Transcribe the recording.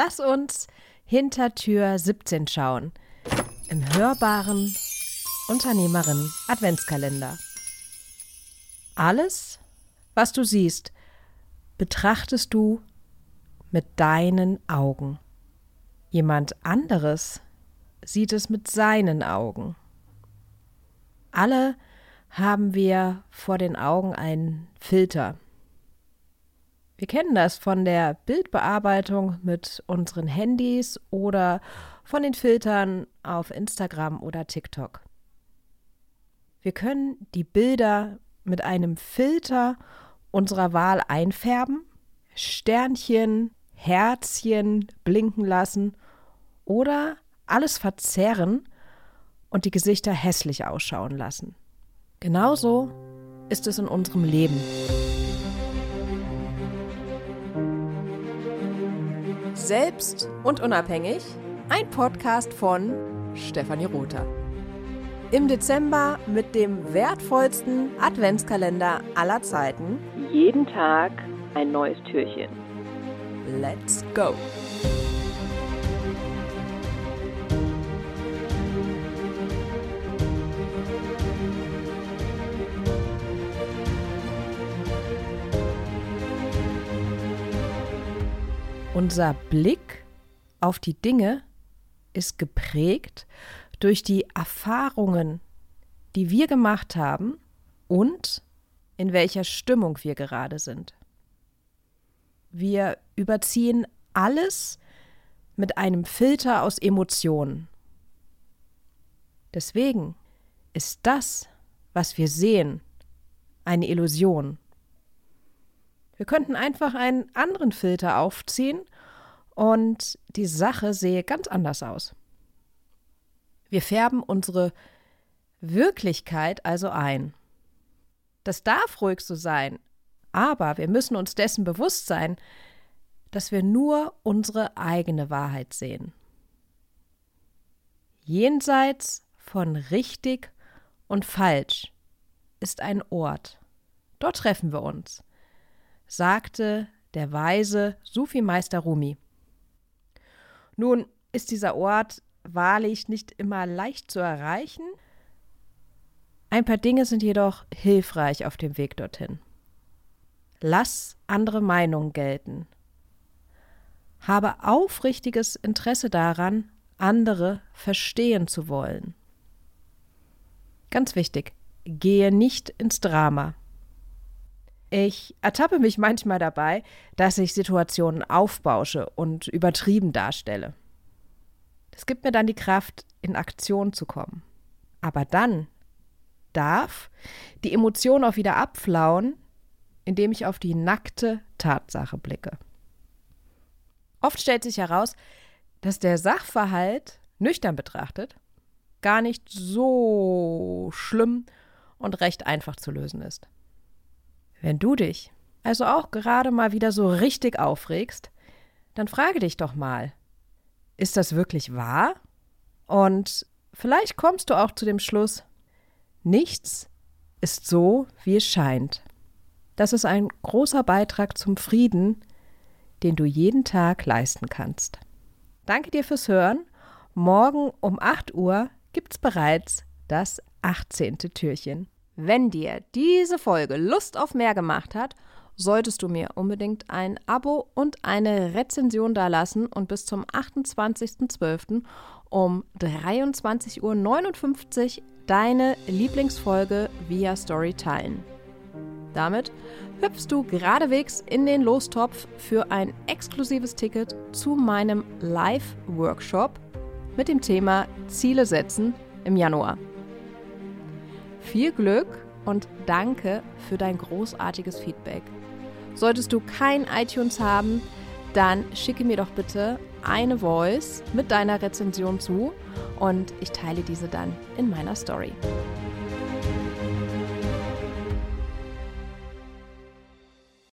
Lass uns hinter Tür 17 schauen. Im hörbaren Unternehmerin Adventskalender. Alles, was du siehst, betrachtest du mit deinen Augen. Jemand anderes sieht es mit seinen Augen. Alle haben wir vor den Augen einen Filter. Wir kennen das von der Bildbearbeitung mit unseren Handys oder von den Filtern auf Instagram oder TikTok. Wir können die Bilder mit einem Filter unserer Wahl einfärben, Sternchen, Herzchen blinken lassen oder alles verzerren und die Gesichter hässlich ausschauen lassen. Genauso ist es in unserem Leben. Selbst und unabhängig, ein Podcast von Stefanie Rother. Im Dezember mit dem wertvollsten Adventskalender aller Zeiten. Jeden Tag ein neues Türchen. Let's go! Unser Blick auf die Dinge ist geprägt durch die Erfahrungen, die wir gemacht haben und in welcher Stimmung wir gerade sind. Wir überziehen alles mit einem Filter aus Emotionen. Deswegen ist das, was wir sehen, eine Illusion. Wir könnten einfach einen anderen Filter aufziehen und die Sache sehe ganz anders aus. Wir färben unsere Wirklichkeit also ein. Das darf ruhig so sein, aber wir müssen uns dessen bewusst sein, dass wir nur unsere eigene Wahrheit sehen. Jenseits von richtig und falsch ist ein Ort. Dort treffen wir uns sagte der weise Sufi-Meister Rumi. Nun ist dieser Ort wahrlich nicht immer leicht zu erreichen. Ein paar Dinge sind jedoch hilfreich auf dem Weg dorthin. Lass andere Meinungen gelten. Habe aufrichtiges Interesse daran, andere verstehen zu wollen. Ganz wichtig, gehe nicht ins Drama. Ich ertappe mich manchmal dabei, dass ich Situationen aufbausche und übertrieben darstelle. Das gibt mir dann die Kraft, in Aktion zu kommen. Aber dann darf die Emotion auch wieder abflauen, indem ich auf die nackte Tatsache blicke. Oft stellt sich heraus, dass der Sachverhalt, nüchtern betrachtet, gar nicht so schlimm und recht einfach zu lösen ist. Wenn du dich also auch gerade mal wieder so richtig aufregst, dann frage dich doch mal, ist das wirklich wahr? Und vielleicht kommst du auch zu dem Schluss, nichts ist so, wie es scheint. Das ist ein großer Beitrag zum Frieden, den du jeden Tag leisten kannst. Danke dir fürs Hören. Morgen um 8 Uhr gibt's bereits das 18. Türchen. Wenn dir diese Folge Lust auf mehr gemacht hat, solltest du mir unbedingt ein Abo und eine Rezension dalassen und bis zum 28.12. um 23.59 Uhr deine Lieblingsfolge via Story teilen. Damit hüpfst du geradewegs in den Lostopf für ein exklusives Ticket zu meinem Live-Workshop mit dem Thema Ziele setzen im Januar. Viel Glück und danke für dein großartiges Feedback. Solltest du kein iTunes haben, dann schicke mir doch bitte eine Voice mit deiner Rezension zu und ich teile diese dann in meiner Story.